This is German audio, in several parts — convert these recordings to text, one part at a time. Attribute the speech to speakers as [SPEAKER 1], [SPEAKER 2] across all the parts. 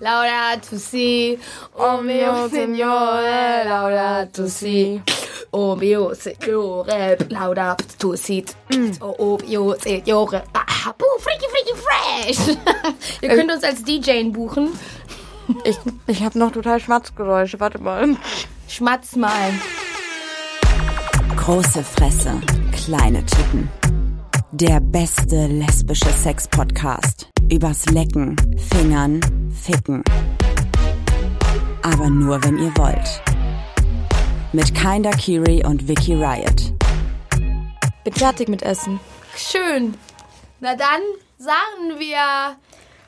[SPEAKER 1] Laudato si, oh mio signore, laudato si. Oh mio signore, laudato si. Oh, oh mio signore. Ah, buh, freaky, freaky, fresh. Ihr könnt uns als DJ buchen.
[SPEAKER 2] Ich, ich habe noch total Schmatzgeräusche. Warte mal.
[SPEAKER 1] Schmatz mal.
[SPEAKER 3] Große Fresse, kleine Titten. Der beste lesbische Sex-Podcast. Übers Lecken, Fingern, Ficken. Aber nur, wenn ihr wollt. Mit Kinda Kiri und Vicky Riot.
[SPEAKER 2] Bin fertig mit Essen.
[SPEAKER 1] Schön. Na dann sagen wir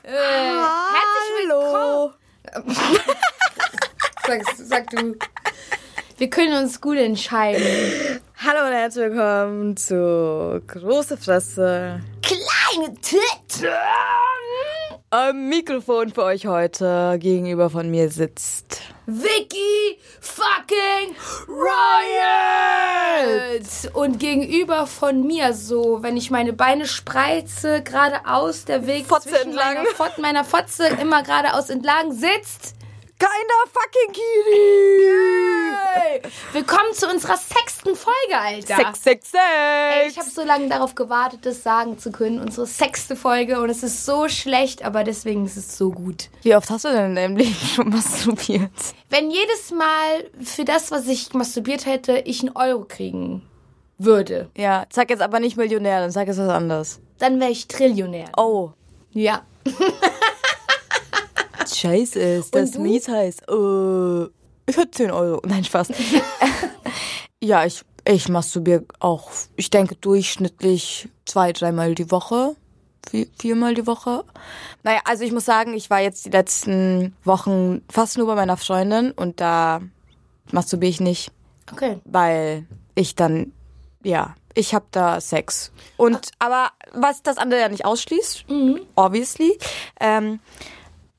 [SPEAKER 1] äh, herzlich
[SPEAKER 2] Hallo.
[SPEAKER 1] willkommen. sag, sag du. Wir können uns gut entscheiden.
[SPEAKER 2] Hallo und herzlich willkommen zu Große Fresse.
[SPEAKER 1] Kleine Titten.
[SPEAKER 2] Am Mikrofon für euch heute gegenüber von mir sitzt.
[SPEAKER 1] Vicky fucking Riot! Und gegenüber von mir, so, wenn ich meine Beine spreize, geradeaus, der Weg
[SPEAKER 2] Fotze
[SPEAKER 1] zwischen
[SPEAKER 2] entlang.
[SPEAKER 1] meiner, Fot meiner Fotze immer geradeaus entlang sitzt.
[SPEAKER 2] Keiner fucking Kiri!
[SPEAKER 1] Willkommen zu unserer sechsten Folge, Alter.
[SPEAKER 2] Sex, Sex,
[SPEAKER 1] Ey, ich
[SPEAKER 2] Sex!
[SPEAKER 1] habe so lange darauf gewartet, das sagen zu können. Unsere sechste Folge und es ist so schlecht, aber deswegen ist es so gut.
[SPEAKER 2] Wie oft hast du denn in deinem Leben schon masturbiert?
[SPEAKER 1] Wenn jedes Mal für das, was ich masturbiert hätte, ich einen Euro kriegen würde,
[SPEAKER 2] Ja, sag jetzt aber nicht Millionär, dann sag jetzt was anderes.
[SPEAKER 1] dann wäre ich Trillionär.
[SPEAKER 2] Oh.
[SPEAKER 1] Ja.
[SPEAKER 2] Scheiße ist, das mies heißt. Äh, ich hätte 10 Euro. Nein, Spaß. ja, ich, ich masturbiere auch, ich denke, durchschnittlich zwei, dreimal die Woche. Vier, viermal die Woche. Naja, also ich muss sagen, ich war jetzt die letzten Wochen fast nur bei meiner Freundin und da masturbiere ich nicht,
[SPEAKER 1] Okay.
[SPEAKER 2] weil ich dann, ja, ich habe da Sex. Und, aber was das andere ja nicht ausschließt, obviously, ähm,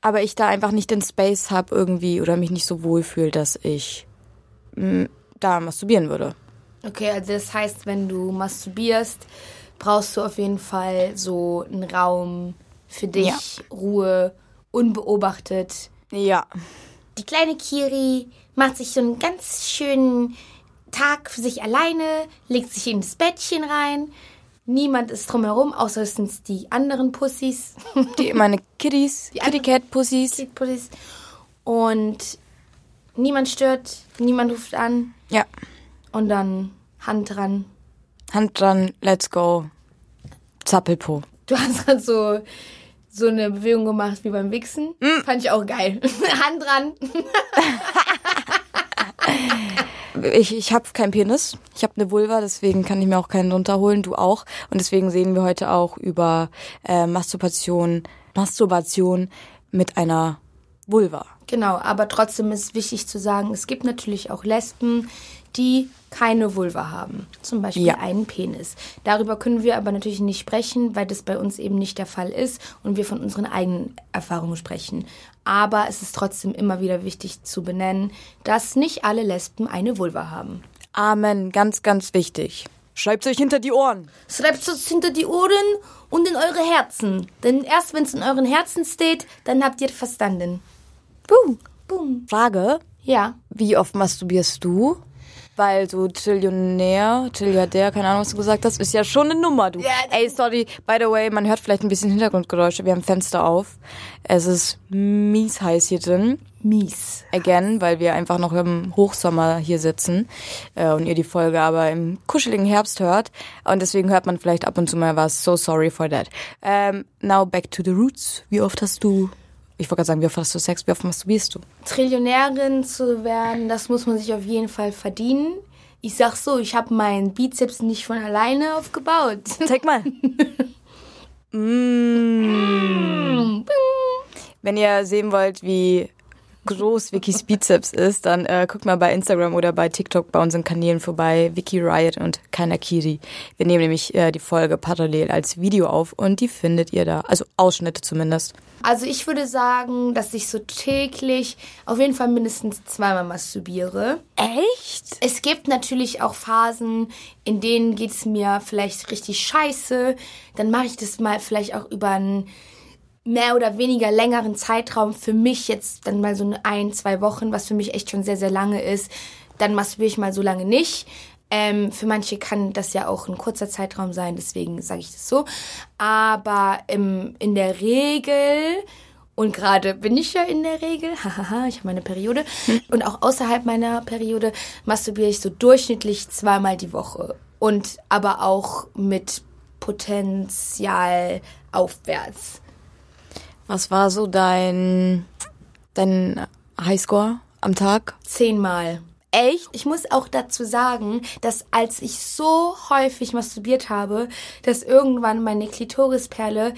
[SPEAKER 2] aber ich da einfach nicht den Space habe irgendwie oder mich nicht so wohl fühle, dass ich mh, da masturbieren würde.
[SPEAKER 1] Okay, also das heißt, wenn du masturbierst, brauchst du auf jeden Fall so einen Raum für dich,
[SPEAKER 2] Ja.
[SPEAKER 1] Ruhe, unbeobachtet.
[SPEAKER 2] Ja.
[SPEAKER 1] Die kleine Kiri macht sich so einen ganz schönen Tag für sich alleine, legt sich ins Bettchen rein. Niemand ist drumherum, außer es sind die anderen Pussys.
[SPEAKER 2] Die, meine Kitties,
[SPEAKER 1] Die
[SPEAKER 2] Kitty Cat Pussys.
[SPEAKER 1] Pussys. Und niemand stört, niemand ruft an.
[SPEAKER 2] Ja.
[SPEAKER 1] Und dann Hand dran.
[SPEAKER 2] Hand dran, let's go. Zappelpo.
[SPEAKER 1] Du hast gerade so, so eine Bewegung gemacht wie beim Wichsen. Fand ich auch geil. Hand dran.
[SPEAKER 2] Ich, ich habe keinen Penis. Ich habe eine Vulva, deswegen kann ich mir auch keinen runterholen. Du auch. Und deswegen sehen wir heute auch über äh, Masturbation, Masturbation mit einer Vulva.
[SPEAKER 1] Genau, aber trotzdem ist wichtig zu sagen, es gibt natürlich auch Lesben, die keine Vulva haben. Zum Beispiel
[SPEAKER 2] Ja.
[SPEAKER 1] einen Penis. Darüber können wir aber natürlich nicht sprechen, weil das bei uns eben nicht der Fall ist und wir von unseren eigenen Erfahrungen sprechen. Aber es ist trotzdem immer wieder wichtig zu benennen, dass nicht alle Lesben eine Vulva haben.
[SPEAKER 2] Amen. Ganz, ganz wichtig. Schreibt's euch hinter die Ohren.
[SPEAKER 1] Schreibt es hinter die Ohren und in eure Herzen. Denn erst wenn es in euren Herzen steht, dann habt ihr verstanden.
[SPEAKER 2] Boom.
[SPEAKER 1] Boom.
[SPEAKER 2] Frage.
[SPEAKER 1] Ja.
[SPEAKER 2] Wie oft masturbierst du? Weil so Trillionär, Trilliardär, keine Ahnung, was du gesagt hast, ist ja schon eine Nummer, du.
[SPEAKER 1] Das
[SPEAKER 2] Ey, sorry, by the way, man hört vielleicht ein bisschen Hintergrundgeräusche. Wir haben Fenster auf. Es ist mies heiß hier drin.
[SPEAKER 1] Mies.
[SPEAKER 2] Again, weil wir einfach noch im Hochsommer hier sitzen äh, und ihr die Folge aber im kuscheligen Herbst hört. Und deswegen hört man vielleicht ab und zu mal was. So sorry for that. Ähm, now back to the roots. Wie oft hast du, ich wollte gerade sagen, wie oft hast du Sex, wie oft masturbierst du?
[SPEAKER 1] Trillionärin zu werden, das muss man sich auf jeden Fall verdienen. Ich sag so, ich habe meinen Bizeps nicht von alleine aufgebaut.
[SPEAKER 2] Zeig mal. mm. Wenn ihr sehen wollt, wie groß Vickys Bizeps ist, dann äh, guckt mal bei Instagram oder bei TikTok bei unseren Kanälen vorbei, Vicky Riot und Kanakiri. Wir nehmen nämlich äh, die Folge parallel als Video auf und die findet ihr da, also Ausschnitte zumindest.
[SPEAKER 1] Also ich würde sagen, dass ich so täglich auf jeden Fall mindestens zweimal masturbiere.
[SPEAKER 2] Echt?
[SPEAKER 1] Es gibt natürlich auch Phasen, in denen geht's mir vielleicht richtig scheiße. Dann mache ich das mal vielleicht auch über einen mehr oder weniger längeren Zeitraum, für mich jetzt dann mal so ein, zwei Wochen, was für mich echt schon sehr, sehr lange ist, dann masturbiere ich mal so lange nicht. Ähm, für manche kann das ja auch ein kurzer Zeitraum sein, deswegen sage ich das so. Aber im, in der Regel, und gerade bin ich ja in der Regel, hahaha, ich habe meine Periode, und auch außerhalb meiner Periode masturbiere ich so durchschnittlich zweimal die Woche. Und aber auch mit Potenzial aufwärts.
[SPEAKER 2] Was war so dein, dein Highscore am Tag?
[SPEAKER 1] Zehnmal. Echt? Ich muss auch dazu sagen, dass als ich so häufig masturbiert habe, dass irgendwann meine Klitorisperle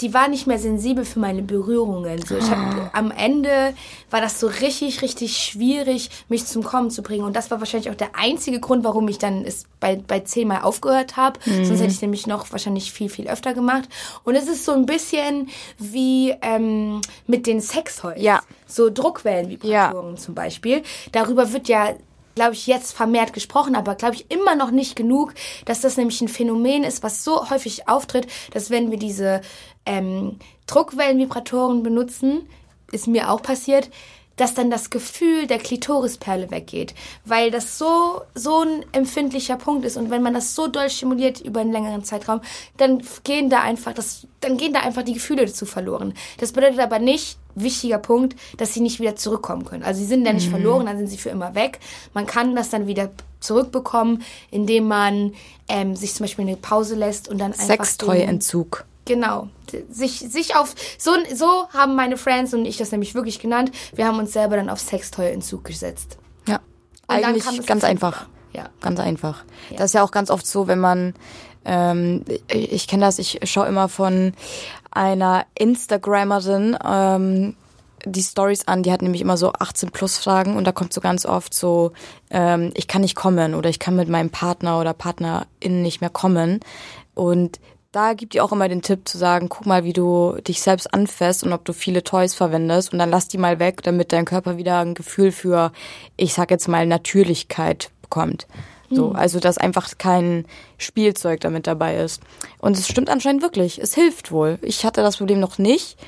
[SPEAKER 1] die war nicht mehr sensibel für meine Berührungen. So, ich hab, am Ende war das so richtig, richtig schwierig, mich zum Kommen zu bringen. Und das war wahrscheinlich auch der einzige Grund, warum ich dann es bei, bei zehnmal aufgehört habe. Sonst hätte ich nämlich noch wahrscheinlich viel, viel öfter gemacht. Und es ist so ein bisschen wie ähm, mit den Sextoys.
[SPEAKER 2] Ja.
[SPEAKER 1] So Druckwellenvibratoren zum Beispiel. Darüber wird ja glaube ich, jetzt vermehrt gesprochen, aber glaube ich immer noch nicht genug, dass das nämlich ein Phänomen ist, was so häufig auftritt, dass wenn wir diese ähm, Druckwellenvibratoren benutzen, ist mir auch passiert, dass dann das Gefühl der Klitorisperle weggeht, weil das so so ein empfindlicher Punkt ist und wenn man das so doll stimuliert über einen längeren Zeitraum, dann gehen da einfach das dann gehen da einfach die Gefühle dazu verloren. Das bedeutet aber nicht wichtiger Punkt, dass sie nicht wieder zurückkommen können. Also sie sind dann nicht verloren, dann sind sie für immer weg. Man kann das dann wieder zurückbekommen, indem man ähm, sich zum Beispiel eine Pause lässt und dann einfach
[SPEAKER 2] Sextoy-Entzug.
[SPEAKER 1] Genau. Sich, sich auf, so, so haben meine Friends und ich das nämlich wirklich genannt. Wir haben uns selber dann auf Sextoy-Entzug gesetzt.
[SPEAKER 2] Ja.
[SPEAKER 1] Und
[SPEAKER 2] Eigentlich ganz einfach.
[SPEAKER 1] Ja.
[SPEAKER 2] Ganz einfach. Das ist ja auch ganz oft so, wenn man, ähm, ich kenne das, ich schaue immer von einer Instagrammerin ähm, die Stories an, die hat nämlich immer so 18 plus Fragen und da kommt so ganz oft so, ähm, ich kann nicht kommen oder ich kann mit meinem Partner oder Partnerin nicht mehr kommen und da gibt die auch immer den Tipp zu sagen, guck mal, wie du dich selbst anfasst und ob du viele Toys verwendest und dann lass die mal weg, damit dein Körper wieder ein Gefühl für, ich sag jetzt mal, Natürlichkeit bekommt. So, also dass einfach kein Spielzeug damit dabei ist. Und es stimmt anscheinend wirklich. Es hilft wohl. Ich hatte das Problem noch nicht.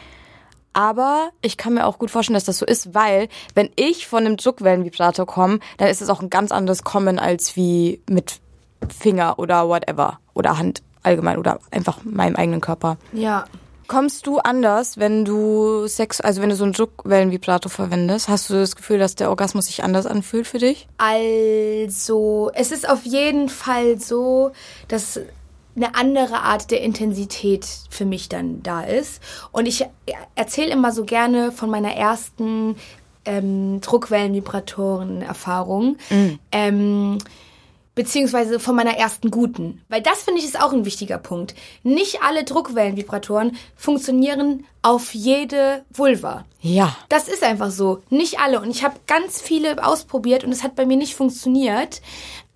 [SPEAKER 2] Aber ich kann mir auch gut vorstellen, dass das so ist, weil wenn ich von einem Druckwellenvibrator komme, dann ist es auch ein ganz anderes Kommen als wie mit Finger oder whatever. Oder Hand allgemein oder einfach meinem eigenen Körper.
[SPEAKER 1] Ja.
[SPEAKER 2] Kommst du anders, wenn du Sex, also wenn du so einen Druckwellenvibrator verwendest? Hast du das Gefühl, dass der Orgasmus sich anders anfühlt für dich?
[SPEAKER 1] Also, es ist auf jeden Fall so, dass eine andere Art der Intensität für mich dann da ist. Und ich erzähle immer so gerne von meiner ersten ähm, Druckwellenvibratoren-Erfahrung. Ähm, beziehungsweise von meiner ersten guten. Weil das finde ich ist auch ein wichtiger Punkt. Nicht alle Druckwellenvibratoren funktionieren auf jede Vulva.
[SPEAKER 2] Ja.
[SPEAKER 1] Das ist einfach so. Nicht alle. Und ich habe ganz viele ausprobiert und es hat bei mir nicht funktioniert.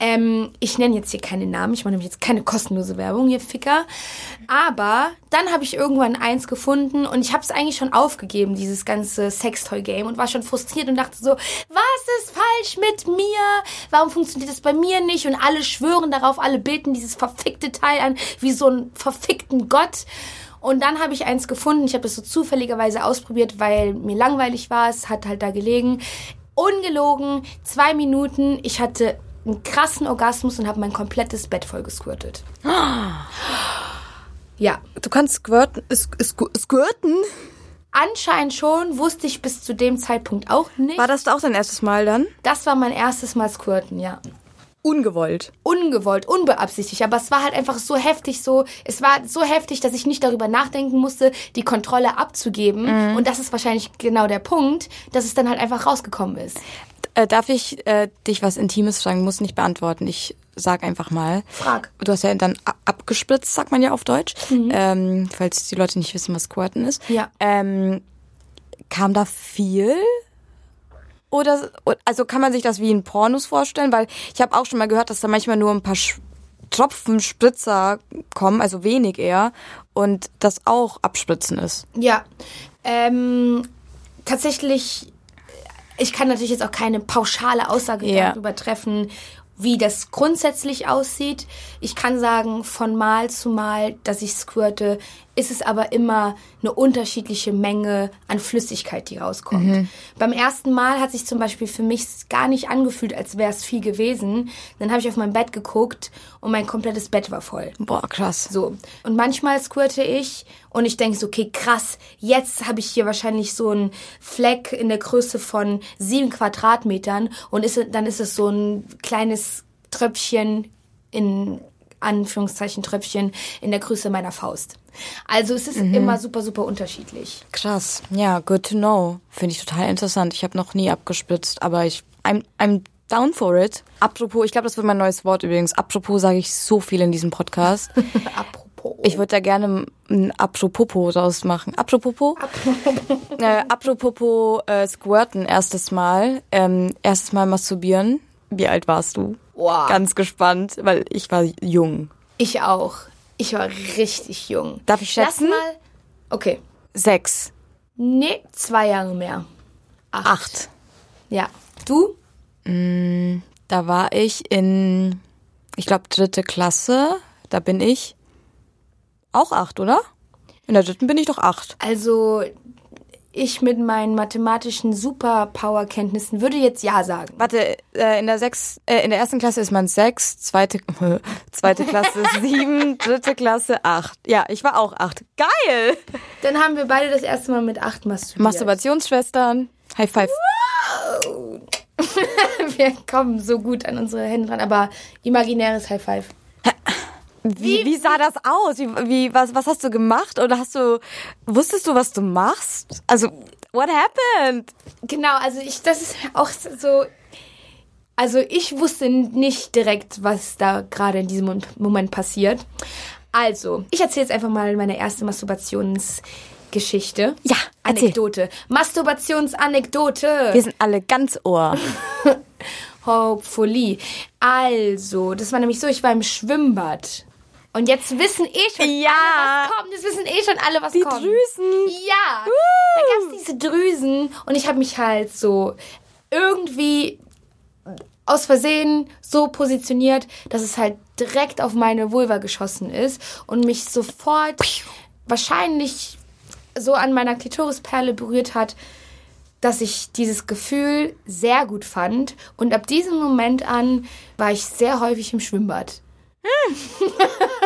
[SPEAKER 1] Ähm, ich nenne jetzt hier keine Namen. Ich mache nämlich jetzt keine kostenlose Werbung, hier Ficker. Aber dann habe ich irgendwann eins gefunden und ich habe es eigentlich schon aufgegeben, dieses ganze Sextoy-Game und war schon frustriert und dachte so, was ist falsch mit mir? Warum funktioniert das bei mir nicht? Und alle schwören darauf, alle beten dieses verfickte Teil an, wie so einen verfickten Gott. Und dann habe ich eins gefunden. Ich habe es so zufälligerweise ausprobiert, weil mir langweilig war. Es hat halt da gelegen. Ungelogen, zwei Minuten. Ich hatte einen krassen Orgasmus und habe mein komplettes Bett voll gesquirtet. Ja,
[SPEAKER 2] Du kannst squirten, squ- squirten?
[SPEAKER 1] anscheinend schon. Wusste ich bis zu dem Zeitpunkt auch nicht.
[SPEAKER 2] War das auch dein erstes Mal dann?
[SPEAKER 1] Das war mein erstes Mal squirten, ja.
[SPEAKER 2] Ungewollt.
[SPEAKER 1] ungewollt, unbeabsichtigt, aber es war halt einfach so heftig, so, es war so heftig, dass ich nicht darüber nachdenken musste, die Kontrolle abzugeben. Und das ist wahrscheinlich genau der Punkt, dass es dann halt einfach rausgekommen ist.
[SPEAKER 2] Äh, darf ich äh, dich was Intimes fragen? Muss nicht beantworten. Ich sag einfach mal.
[SPEAKER 1] Frag.
[SPEAKER 2] Du hast ja dann abgespritzt, sagt man ja auf Deutsch. Ähm, falls die Leute nicht wissen, was Squirten ist.
[SPEAKER 1] Ja.
[SPEAKER 2] Ähm, kam da viel? Oder also kann man sich das wie in Pornos vorstellen? Weil ich habe auch schon mal gehört, dass da manchmal nur ein paar Sch Tropfen Spritzer kommen, also wenig eher, und das auch abspritzen ist.
[SPEAKER 1] Ja. Ähm, tatsächlich, ich kann natürlich jetzt auch keine pauschale Aussage
[SPEAKER 2] Ja.
[SPEAKER 1] darüber treffen, wie das grundsätzlich aussieht. Ich kann sagen, von Mal zu Mal, dass ich squirte, ist es aber immer eine unterschiedliche Menge an Flüssigkeit, die rauskommt.
[SPEAKER 2] Mhm.
[SPEAKER 1] Beim ersten Mal hat sich zum Beispiel für mich gar nicht angefühlt, als wäre es viel gewesen. Dann habe ich auf mein Bett geguckt und mein komplettes Bett war voll.
[SPEAKER 2] Boah, krass.
[SPEAKER 1] So. Und manchmal squirte ich und ich denke so, okay, krass, jetzt habe ich hier wahrscheinlich so einen Fleck in der Größe von sieben Quadratmetern und ist, dann ist es so ein kleines Tröpfchen in Anführungszeichen Tröpfchen in der Größe meiner Faust. Also es ist immer super, super unterschiedlich.
[SPEAKER 2] Krass. Ja, good to know. Finde ich total interessant. Ich habe noch nie abgespritzt, aber ich I'm, I'm down for it. Apropos, ich glaube, das wird mein neues Wort übrigens. Apropos sage ich so viel in diesem Podcast.
[SPEAKER 1] Apropos.
[SPEAKER 2] Ich würde da gerne ein Apropos draus machen. Apropos? äh, apropos äh, Squirten erstes Mal. Ähm, erstes Mal masturbieren. Wie alt warst du?
[SPEAKER 1] Wow.
[SPEAKER 2] Ganz gespannt, weil ich war jung.
[SPEAKER 1] Ich auch. Ich war richtig jung.
[SPEAKER 2] Darf ich schätzen?
[SPEAKER 1] Lass mal. Okay.
[SPEAKER 2] Sechs.
[SPEAKER 1] Nee, zwei Jahre mehr.
[SPEAKER 2] Acht.
[SPEAKER 1] Ja. Du?
[SPEAKER 2] Da war ich in, ich glaube, dritte Klasse. Da bin ich auch acht, oder? In der dritten bin ich doch acht.
[SPEAKER 1] Also, ich mit meinen mathematischen Superpower-Kenntnissen würde jetzt Ja sagen.
[SPEAKER 2] Warte, äh, in der sechs, äh, in der ersten Klasse ist man sechs, zweite, zweite Klasse sieben, dritte Klasse acht. Ja, ich war auch acht. Geil!
[SPEAKER 1] Dann haben wir beide das erste Mal mit acht masturbiert.
[SPEAKER 2] Masturbationsschwestern. High five.
[SPEAKER 1] Wir kommen so gut an unsere Hände dran, aber imaginäres High Five.
[SPEAKER 2] Wie, wie sah das aus? Wie, wie, was, was hast du gemacht? Oder hast du, wusstest du, was du machst? Also, what happened?
[SPEAKER 1] Genau, also ich, das ist auch so. Also ich wusste nicht direkt, was da gerade in diesem Moment passiert. Also, ich erzähle jetzt einfach mal meine erste Masturbationsgeschichte.
[SPEAKER 2] Ja, erzähl.
[SPEAKER 1] Anekdote. Masturbationsanekdote.
[SPEAKER 2] Wir sind alle ganz Ohr.
[SPEAKER 1] Hopefully. Also, das war nämlich so, ich war im Schwimmbad. Und jetzt wissen eh schon
[SPEAKER 2] Ja.
[SPEAKER 1] alle, was kommt. Jetzt wissen eh schon alle, was
[SPEAKER 2] Die
[SPEAKER 1] kommt.
[SPEAKER 2] Drüsen.
[SPEAKER 1] Ja. Da gab es diese Drüsen und ich habe mich halt so irgendwie aus Versehen so positioniert, dass es halt direkt auf meine Vulva geschossen ist und mich sofort wahrscheinlich so an meiner Klitorisperle berührt hat, dass ich dieses Gefühl sehr gut fand. Und ab diesem Moment an war ich sehr häufig im Schwimmbad.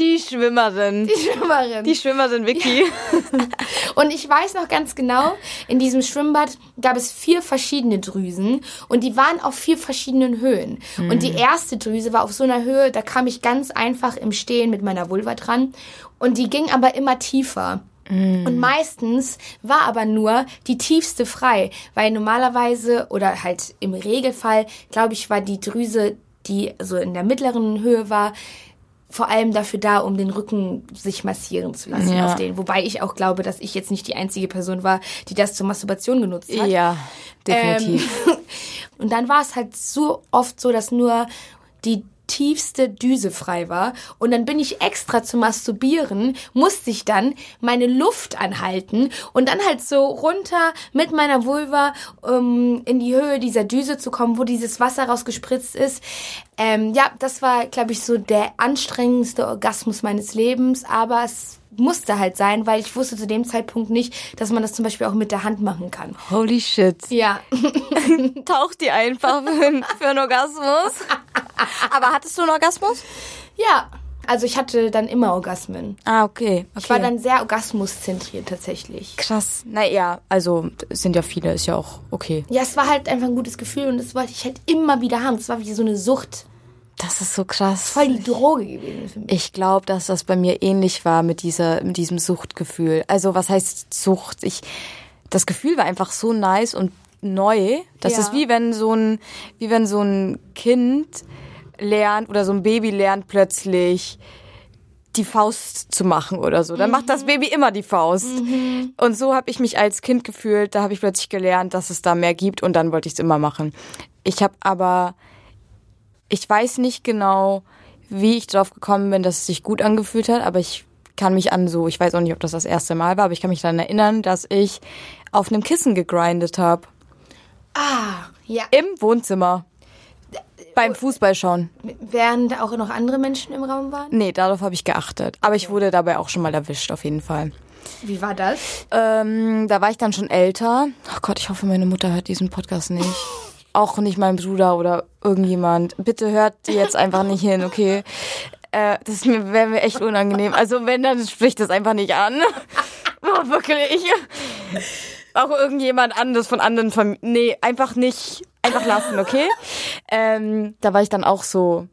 [SPEAKER 2] Die Schwimmerin.
[SPEAKER 1] Die Schwimmerin.
[SPEAKER 2] Die Schwimmerin Vicky.
[SPEAKER 1] Und ich weiß noch ganz genau, in diesem Schwimmbad gab es vier verschiedene Drüsen und die waren auf vier verschiedenen Höhen. Und die erste Drüse war auf so einer Höhe, da kam ich ganz einfach im Stehen mit meiner Vulva dran und die ging aber immer tiefer. Und meistens war aber nur die tiefste frei, weil normalerweise oder halt im Regelfall, glaube ich, war die Drüse, die so in der mittleren Höhe war, vor allem dafür da, um den Rücken sich massieren zu lassen
[SPEAKER 2] Ja.
[SPEAKER 1] auf den. Wobei ich auch glaube, dass ich jetzt nicht die einzige Person war, die das zur Masturbation genutzt hat.
[SPEAKER 2] ja, definitiv.
[SPEAKER 1] Ähm, und dann war es halt so oft so, dass nur die tiefste Düse frei war. Und dann bin ich extra zum Masturbieren, musste ich dann meine Luft anhalten und dann halt so runter mit meiner Vulva um in die Höhe dieser Düse zu kommen, wo dieses Wasser rausgespritzt ist. Ähm, ja, das war, glaube ich, so der anstrengendste Orgasmus meines Lebens, aber es musste halt sein, weil ich wusste zu dem Zeitpunkt nicht, dass man das zum Beispiel auch mit der Hand machen kann.
[SPEAKER 2] Holy shit.
[SPEAKER 1] Ja.
[SPEAKER 2] Taucht die einfach für, einen- für einen Orgasmus? Aber hattest du einen Orgasmus?
[SPEAKER 1] Ja, also ich hatte dann immer Orgasmen.
[SPEAKER 2] Ah, okay. okay.
[SPEAKER 1] Ich war dann sehr orgasmuszentriert tatsächlich.
[SPEAKER 2] krass. Naja, also es sind ja viele, ist ja auch okay.
[SPEAKER 1] Ja, es war halt einfach ein gutes Gefühl und das wollte ich halt immer wieder haben. Das war wie so eine Sucht.
[SPEAKER 2] Das ist so krass.
[SPEAKER 1] Voll die Droge gewesen für mich.
[SPEAKER 2] Ich glaube, dass das bei mir ähnlich war mit dieser, mit diesem Suchtgefühl. Also was heißt Sucht? Ich, das Gefühl war einfach so nice und neu. Das
[SPEAKER 1] Ja.
[SPEAKER 2] ist wie wenn so ein, wie wenn so ein Kind lernt oder so ein Baby lernt plötzlich die Faust zu machen oder so. Dann macht das Baby immer die Faust. Und so habe ich mich als Kind gefühlt. Da habe ich plötzlich gelernt, dass es da mehr gibt und dann wollte ich es immer machen. Ich habe aber ich weiß nicht genau, wie ich drauf gekommen bin, dass es sich gut angefühlt hat, aber ich kann mich an so, ich weiß auch nicht, ob das das erste Mal war, aber ich kann mich daran erinnern, dass ich auf einem Kissen gegrindet habe.
[SPEAKER 1] Ah, ja.
[SPEAKER 2] Im Wohnzimmer. Beim Fußball schauen.
[SPEAKER 1] Während auch noch andere Menschen im Raum waren?
[SPEAKER 2] Nee, darauf habe ich geachtet. Aber ich wurde dabei auch schon mal erwischt, auf jeden Fall.
[SPEAKER 1] Wie war das?
[SPEAKER 2] Ähm, da war ich dann schon älter. Oh Gott, ich hoffe, meine Mutter hört diesen Podcast nicht. Auch nicht mein Bruder oder irgendjemand. Bitte hört jetzt einfach nicht hin, okay? Äh, das wäre mir echt unangenehm. Also wenn, dann spricht das einfach nicht an. Oh, wirklich. Auch irgendjemand anderes von anderen Familien. Nee, einfach nicht. Einfach lassen, okay? Ähm, da war ich dann auch so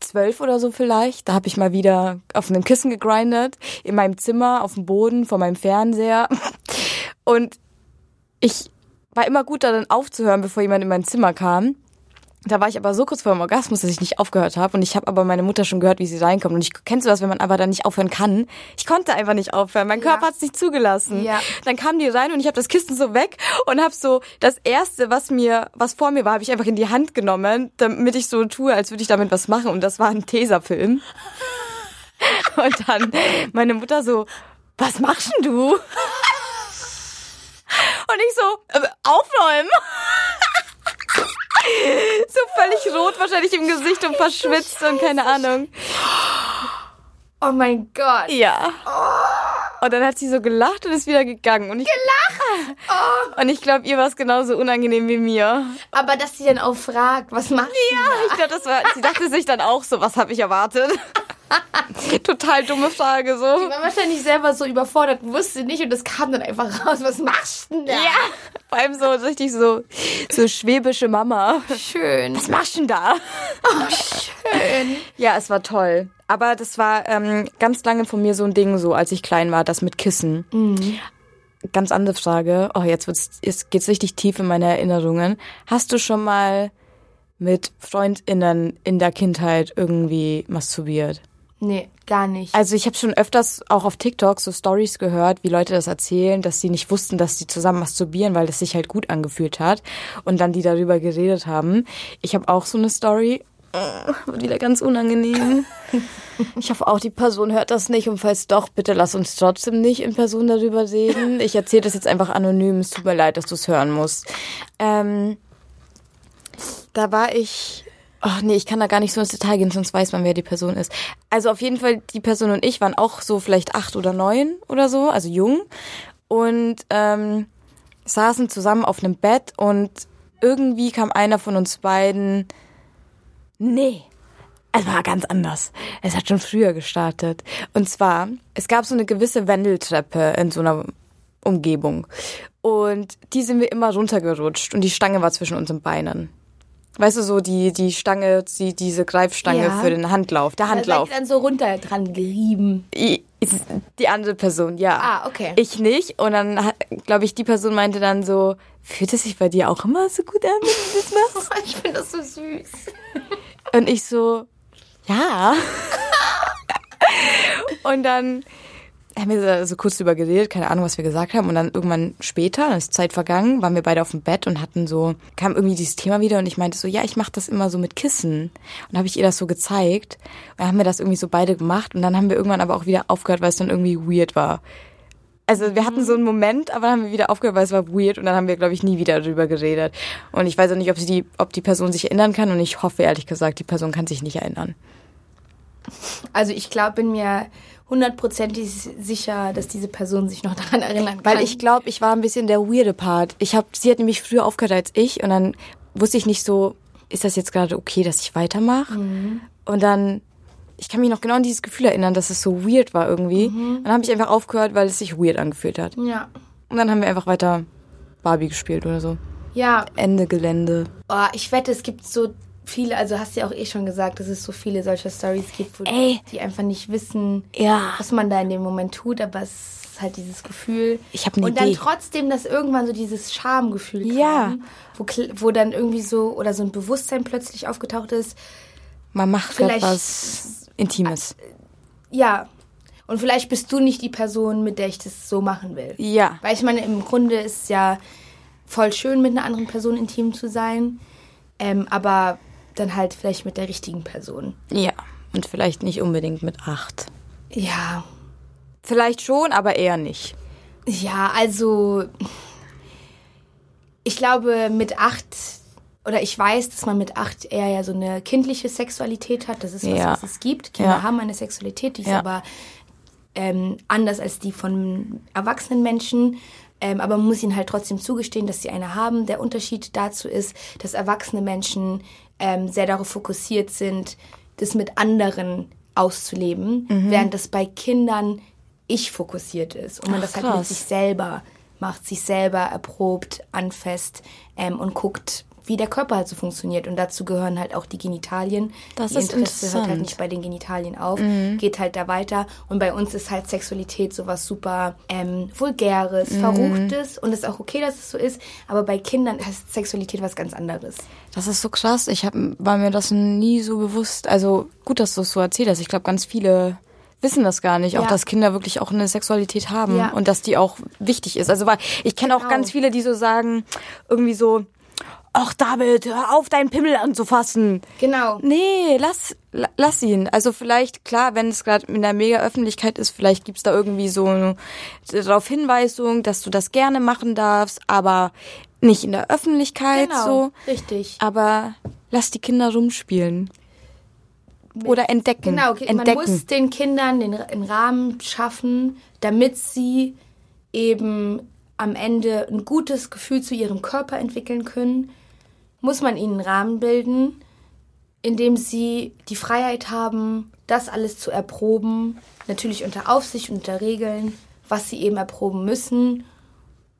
[SPEAKER 2] zwölf oder so vielleicht. Da habe ich mal wieder auf einem Kissen gegrindet, in meinem Zimmer, auf dem Boden, vor meinem Fernseher. Und ich war immer gut darin aufzuhören, bevor jemand in mein Zimmer kam. Da war ich aber so kurz vor dem Orgasmus, dass ich nicht aufgehört habe. Und ich habe aber meine Mutter schon gehört, wie sie reinkommt. Und ich kennst du das, wenn man aber dann nicht aufhören kann? Ich konnte einfach nicht aufhören. Mein Körper
[SPEAKER 1] Ja.
[SPEAKER 2] hat es nicht zugelassen.
[SPEAKER 1] Ja.
[SPEAKER 2] Dann kam die rein und ich habe das Kissen so weg und habe so das erste, was mir, was vor mir war, habe ich einfach in die Hand genommen, damit ich so tue, als würde ich damit was machen. Und das war ein Tesafilm. Und dann meine Mutter so, was machst denn du? Und ich so, äh, aufräumen. So völlig rot wahrscheinlich im Gesicht und verschwitzt und keine Ahnung.
[SPEAKER 1] Oh mein Gott.
[SPEAKER 2] Ja. Und dann hat sie so gelacht und ist wieder gegangen. Und ich, gelacht? Und ich glaube, ihr war es genauso unangenehm wie mir.
[SPEAKER 1] Aber dass sie dann auch fragt, was macht
[SPEAKER 2] Ja, ich glaube, das war, sie dachte sich dann auch so, was habe ich erwartet? Total dumme Frage so.
[SPEAKER 1] Die war wahrscheinlich selber so überfordert, wusste nicht und das kam dann einfach raus. Was machst du denn da?
[SPEAKER 2] Ja, vor allem so richtig so, so schwäbische Mama.
[SPEAKER 1] Schön.
[SPEAKER 2] Was machst du denn da?
[SPEAKER 1] Schön.
[SPEAKER 2] Ja, es war toll. Aber das war ähm, ganz lange von mir so ein Ding, so als ich klein war, das mit Kissen. Ganz andere Frage. Oh, jetzt wird's, jetzt geht's richtig tief in meine Erinnerungen. Hast du schon mal mit FreundInnen in der Kindheit irgendwie masturbiert?
[SPEAKER 1] Nee, gar nicht.
[SPEAKER 2] Also ich habe schon öfters auch auf TikTok so Stories gehört, wie Leute das erzählen, dass sie nicht wussten, dass sie zusammen masturbieren, weil das sich halt gut angefühlt hat und dann die darüber geredet haben. Ich habe auch so eine Story. Wird wieder ganz unangenehm. Ich hoffe auch, die Person hört das nicht und falls doch, bitte lass uns trotzdem nicht in Person darüber reden. Ich erzähle das jetzt einfach anonym. Es tut mir leid, dass du es hören musst. Ähm, da war ich. Ach nee, ich kann da gar nicht so ins Detail gehen, sonst weiß man, wer die Person ist. Also auf jeden Fall, die Person und ich waren auch so vielleicht acht oder neun oder so, also jung. Und ähm, saßen zusammen auf einem Bett und irgendwie kam einer von uns beiden. Nee. Es war ganz anders. Es hat schon früher gestartet. Und zwar, es gab so eine gewisse Wendeltreppe in so einer Umgebung. Und die sind wir immer runtergerutscht und die Stange war zwischen unseren Beinen. Weißt du, so die, die Stange, die, diese Greifstange
[SPEAKER 1] Ja.
[SPEAKER 2] für den Handlauf, der
[SPEAKER 1] Da
[SPEAKER 2] Handlauf.
[SPEAKER 1] ihr dann so runter dran gerieben.
[SPEAKER 2] I- Die andere Person, ja.
[SPEAKER 1] Ah, okay.
[SPEAKER 2] Ich nicht. Und dann, glaube ich, die Person meinte dann so, fühlt es sich bei dir auch immer so gut an, wenn du das machst?
[SPEAKER 1] Ich finde das so süß.
[SPEAKER 2] Und ich so, ja. und dann haben wir so- kurz drüber geredet, keine Ahnung, was wir gesagt haben. Und dann irgendwann später, dann ist Zeit vergangen, waren wir beide auf dem Bett und hatten so, kam irgendwie dieses Thema wieder und ich meinte so, ja, ich mache das immer so mit Kissen. Und habe ich ihr das so gezeigt. Und dann haben wir das irgendwie so beide gemacht und dann haben wir irgendwann aber auch wieder aufgehört, weil es dann irgendwie weird war. Also wir hatten so einen Moment, aber dann haben wir wieder aufgehört, weil es war weird und dann haben wir, glaube ich, nie wieder darüber geredet. Und ich weiß auch nicht, ob sie die, ob die Person sich erinnern kann und ich hoffe ehrlich gesagt, die Person kann sich nicht erinnern.
[SPEAKER 1] Also ich glaube, bin mir hundertprozentig sicher, dass diese Person sich noch daran erinnern kann.
[SPEAKER 2] Weil ich glaube, ich war ein bisschen der weirde Part. Ich habe, sie hat nämlich früher aufgehört als ich und dann wusste ich nicht so, ist das jetzt gerade okay, dass ich weitermache? Und dann, ich kann mich noch genau an dieses Gefühl erinnern, dass es so weird war irgendwie. Und dann habe ich einfach aufgehört, weil es sich weird angefühlt hat.
[SPEAKER 1] Ja.
[SPEAKER 2] Und dann haben wir einfach weiter Barbie gespielt oder so.
[SPEAKER 1] Ja,
[SPEAKER 2] Ende Gelände.
[SPEAKER 1] oh, ich wette, es gibt so viele, also hast du ja auch eh schon gesagt, dass es so viele solcher Stories gibt, wo
[SPEAKER 2] Ey.
[SPEAKER 1] die einfach nicht wissen,
[SPEAKER 2] Ja.
[SPEAKER 1] was man da in dem Moment tut, aber es ist halt dieses Gefühl.
[SPEAKER 2] Ich hab eine
[SPEAKER 1] Und dann
[SPEAKER 2] Idee.
[SPEAKER 1] trotzdem, dass irgendwann so dieses Schamgefühl kam,
[SPEAKER 2] Ja.
[SPEAKER 1] wo, wo dann irgendwie so, oder so ein Bewusstsein plötzlich aufgetaucht ist,
[SPEAKER 2] Man macht
[SPEAKER 1] Vielleicht-
[SPEAKER 2] was Intimes.
[SPEAKER 1] ja. Und vielleicht bist du nicht die Person, mit der ich das so machen will.
[SPEAKER 2] Ja.
[SPEAKER 1] Weil ich meine, im Grunde ist es ja voll schön, mit einer anderen Person intim zu sein, ähm, aber dann halt vielleicht mit der richtigen Person.
[SPEAKER 2] Ja. Und vielleicht nicht unbedingt mit acht.
[SPEAKER 1] Ja,
[SPEAKER 2] Vielleicht schon, aber eher nicht.
[SPEAKER 1] ja, also ich glaube, mit acht oder ich weiß, dass man mit acht eher ja so eine kindliche Sexualität hat. Das ist was,
[SPEAKER 2] Ja.
[SPEAKER 1] was es gibt. Kinder
[SPEAKER 2] Ja.
[SPEAKER 1] haben eine Sexualität, die ist
[SPEAKER 2] Ja.
[SPEAKER 1] aber ähm, anders als die von erwachsenen Menschen. Ähm, aber man muss ihnen halt trotzdem zugestehen, dass sie eine haben. Der Unterschied dazu ist, dass erwachsene Menschen ähm, sehr darauf fokussiert sind, das mit anderen auszuleben,
[SPEAKER 2] Mhm.
[SPEAKER 1] während das bei Kindern ich fokussiert ist und man
[SPEAKER 2] Ach,
[SPEAKER 1] das halt mit
[SPEAKER 2] krass.
[SPEAKER 1] sich selber macht, sich selber erprobt, anfasst ähm, und guckt, wie der Körper halt so funktioniert. Und dazu gehören halt auch die Genitalien.
[SPEAKER 2] Das
[SPEAKER 1] die
[SPEAKER 2] ist
[SPEAKER 1] Interesse hört.
[SPEAKER 2] Mhm.
[SPEAKER 1] halt nicht bei den Genitalien auf, geht halt da weiter. Und bei uns ist halt Sexualität sowas super ähm, Vulgäres,
[SPEAKER 2] Mhm.
[SPEAKER 1] Verruchtes und ist auch okay, dass es so ist. Aber bei Kindern ist Sexualität was ganz anderes.
[SPEAKER 2] Das ist so krass. Ich hab, war mir das nie so bewusst. Also gut, dass du es so erzählt hast. Ich glaube, ganz viele wissen das gar nicht. Auch,
[SPEAKER 1] Ja.
[SPEAKER 2] dass Kinder wirklich auch eine Sexualität haben
[SPEAKER 1] Ja.
[SPEAKER 2] und dass die auch wichtig ist. Also weil ich kenne auch
[SPEAKER 1] Genau.
[SPEAKER 2] ganz viele, die so sagen, irgendwie so, ach David, hör auf, deinen Pimmel anzufassen.
[SPEAKER 1] Genau.
[SPEAKER 2] Nee, lass, la- lass ihn. Also vielleicht, klar, wenn es gerade in der Mega-Öffentlichkeit ist, vielleicht gibt's da irgendwie so eine, darauf Hinweisung, dass du das gerne machen darfst, aber nicht in der Öffentlichkeit
[SPEAKER 1] Genau,
[SPEAKER 2] so.
[SPEAKER 1] richtig.
[SPEAKER 2] Aber lass die Kinder rumspielen. Oder entdecken.
[SPEAKER 1] Genau, man
[SPEAKER 2] entdecken.
[SPEAKER 1] muss den Kindern den, einen Rahmen schaffen, damit sie eben am Ende ein gutes Gefühl zu ihrem Körper entwickeln können. Muss man ihnen einen Rahmen bilden, in dem sie die Freiheit haben, das alles zu erproben, natürlich unter Aufsicht und unter Regeln, was sie eben erproben müssen,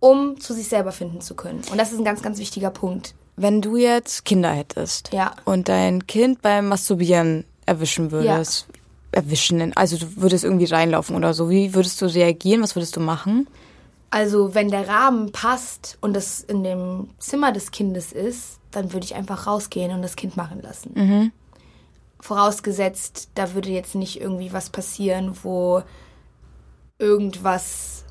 [SPEAKER 1] um zu sich selber finden zu können. Und das ist ein ganz, ganz wichtiger Punkt.
[SPEAKER 2] Wenn du jetzt Kinder hättest
[SPEAKER 1] Ja.
[SPEAKER 2] und dein Kind beim Masturbieren erwischen würdest, erwischen, also du würdest irgendwie reinlaufen oder so, wie würdest du reagieren? Was würdest du machen?
[SPEAKER 1] Also, wenn der Rahmen passt und das in dem Zimmer des Kindes ist, dann würde ich einfach rausgehen und das Kind machen lassen. Vorausgesetzt, da würde jetzt nicht irgendwie was passieren, wo irgendwas,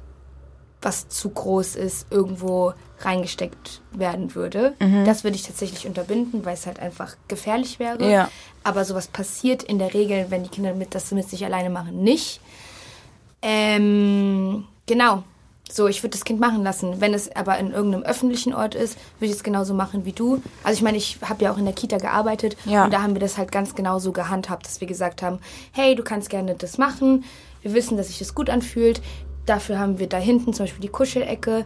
[SPEAKER 1] was zu groß ist, irgendwo reingesteckt werden würde. Das würde ich tatsächlich unterbinden, weil es halt einfach gefährlich wäre.
[SPEAKER 2] Ja.
[SPEAKER 1] Aber sowas passiert in der Regel, wenn die Kinder mit, das mit sich alleine machen, nicht. Ähm, genau. So, ich würde das Kind machen lassen. Wenn es aber in irgendeinem öffentlichen Ort ist, würde ich es genauso machen wie du. Also ich meine, ich habe ja auch in der Kita gearbeitet
[SPEAKER 2] Ja.
[SPEAKER 1] und da haben wir das halt ganz genau so gehandhabt, dass wir gesagt haben, hey, du kannst gerne das machen. Wir wissen, dass sich das gut anfühlt. Dafür haben wir da hinten zum Beispiel die Kuschelecke.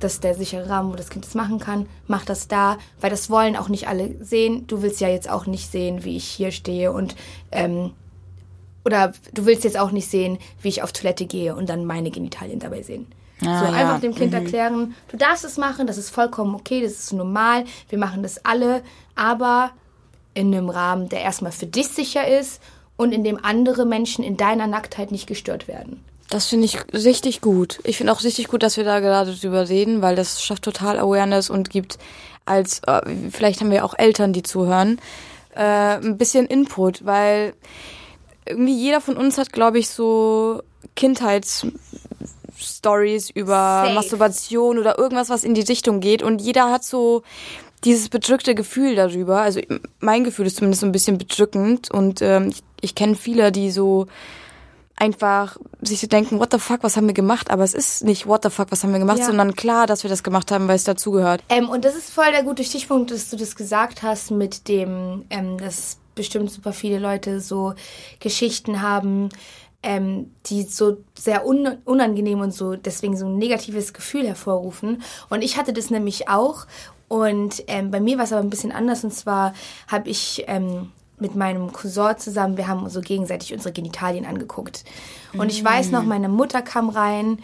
[SPEAKER 1] Das ist der sichere Rahmen, wo das Kind das machen kann. Mach das da, weil das wollen auch nicht alle sehen. Du willst ja jetzt auch nicht sehen, wie ich hier stehe und ähm, oder du willst jetzt auch nicht sehen, wie ich auf Toilette gehe und dann meine Genitalien dabei sehen.
[SPEAKER 2] Ah,
[SPEAKER 1] so
[SPEAKER 2] ja.
[SPEAKER 1] einfach dem Kind erklären, du darfst es machen, das ist vollkommen okay, das ist normal, wir machen das alle, aber in einem Rahmen, der erstmal für dich sicher ist und in dem andere Menschen in deiner Nacktheit nicht gestört werden.
[SPEAKER 2] Das finde ich richtig gut. Ich finde auch richtig gut, dass wir da gerade drüber reden, weil das schafft total Awareness und gibt als, äh, vielleicht haben wir auch Eltern, die zuhören, äh, ein bisschen Input, weil irgendwie jeder von uns hat, glaube ich, so Kindheitsstories über
[SPEAKER 1] Safe.
[SPEAKER 2] Masturbation oder irgendwas, was in die Richtung geht und jeder hat so dieses bedrückte Gefühl darüber. Also mein Gefühl ist zumindest so ein bisschen bedrückend und ähm, ich, ich kenne viele, die so einfach sich so denken, what the fuck, was haben wir gemacht? Aber es ist nicht what the fuck, was haben wir gemacht,
[SPEAKER 1] Ja.
[SPEAKER 2] sondern klar, dass wir das gemacht haben, weil es dazugehört.
[SPEAKER 1] Ähm, und das ist voll der gute Stichpunkt, dass du das gesagt hast mit dem, ähm, dass bestimmt super viele Leute so Geschichten haben, ähm, die so sehr un unangenehm und so deswegen so ein negatives Gefühl hervorrufen. Und ich hatte das nämlich auch. Und ähm, bei mir war es aber ein bisschen anders. Und zwar habe ich ähm, mit meinem Cousin zusammen, wir haben so gegenseitig unsere Genitalien angeguckt. Und ich weiß noch, meine Mutter kam rein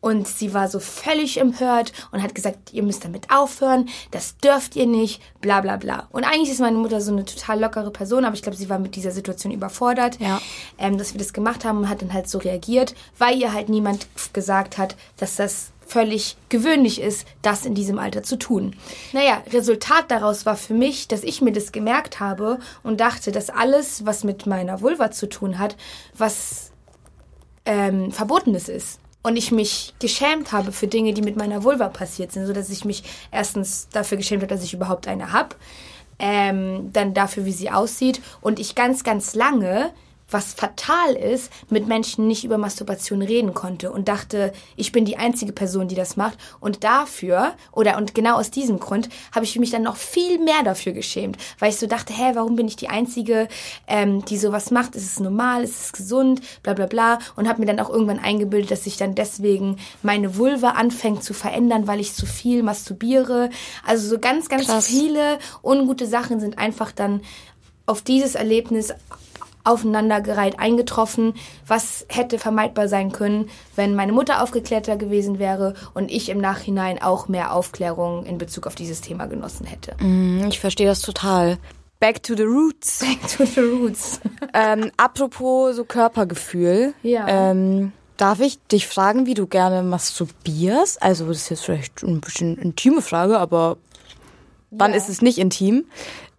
[SPEAKER 1] und sie war so völlig empört und hat gesagt, ihr müsst damit aufhören, das dürft ihr nicht, bla bla bla. Und eigentlich ist meine Mutter so eine total lockere Person, aber ich glaube, sie war mit dieser Situation überfordert,
[SPEAKER 2] Ja.
[SPEAKER 1] ähm, dass wir das gemacht haben und hat dann halt so reagiert, weil ihr halt niemand gesagt hat, dass das völlig gewöhnlich ist, das in diesem Alter zu tun. Naja, Resultat daraus war für mich, dass ich mir das gemerkt habe und dachte, dass alles, was mit meiner Vulva zu tun hat, was ähm, Verbotenes ist. Und ich mich geschämt habe für Dinge, die mit meiner Vulva passiert sind, so dass ich mich erstens dafür geschämt habe, dass ich überhaupt eine hab, ähm, dann dafür, wie sie aussieht. Und ich ganz, ganz lange was fatal ist, mit Menschen nicht über Masturbation reden konnte und dachte, ich bin die einzige Person, die das macht. Und dafür, oder und genau aus diesem Grund, habe ich mich dann noch viel mehr dafür geschämt, weil ich so dachte, hä, warum bin ich die Einzige, ähm, die sowas macht? Ist es normal? Ist es gesund? Bla bla bla. Und habe mir dann auch irgendwann eingebildet, dass sich dann deswegen meine Vulva anfängt zu verändern, weil ich zu viel masturbiere. Also so ganz, ganz
[SPEAKER 2] Krass.
[SPEAKER 1] viele ungute Sachen sind einfach dann auf dieses Erlebnis aufeinandergereiht eingetroffen, was hätte vermeidbar sein können, wenn meine Mutter aufgeklärter gewesen wäre und ich im Nachhinein auch mehr Aufklärung in Bezug auf dieses Thema genossen hätte.
[SPEAKER 2] Hm, Ich verstehe das total. Back to the roots.
[SPEAKER 1] Back to the roots.
[SPEAKER 2] ähm, apropos so Körpergefühl.
[SPEAKER 1] Ja.
[SPEAKER 2] Ähm, darf ich dich fragen, wie du gerne masturbierst? Also das ist jetzt vielleicht ein bisschen intime Frage, aber wann
[SPEAKER 1] Ja.
[SPEAKER 2] ist es nicht intim?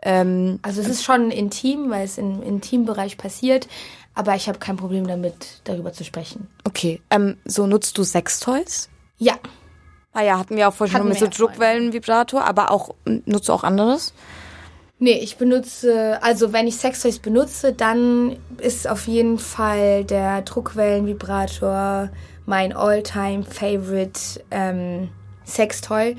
[SPEAKER 2] Ähm,
[SPEAKER 1] Also es ist schon intim, weil es im Intimbereich passiert, aber ich habe kein Problem damit, darüber zu sprechen.
[SPEAKER 2] okay. Ähm, so nutzt du Sextoys?
[SPEAKER 1] Ja,
[SPEAKER 2] Ah ja, hatten wir auch vorhin schon mit so. Druckwellenvibrator, aber auch nutzt du auch anderes?
[SPEAKER 1] Nee, ich benutze, also wenn ich Sextoys benutze, dann ist auf jeden Fall der Druckwellenvibrator mein all-time favorite ähm, Sextoy,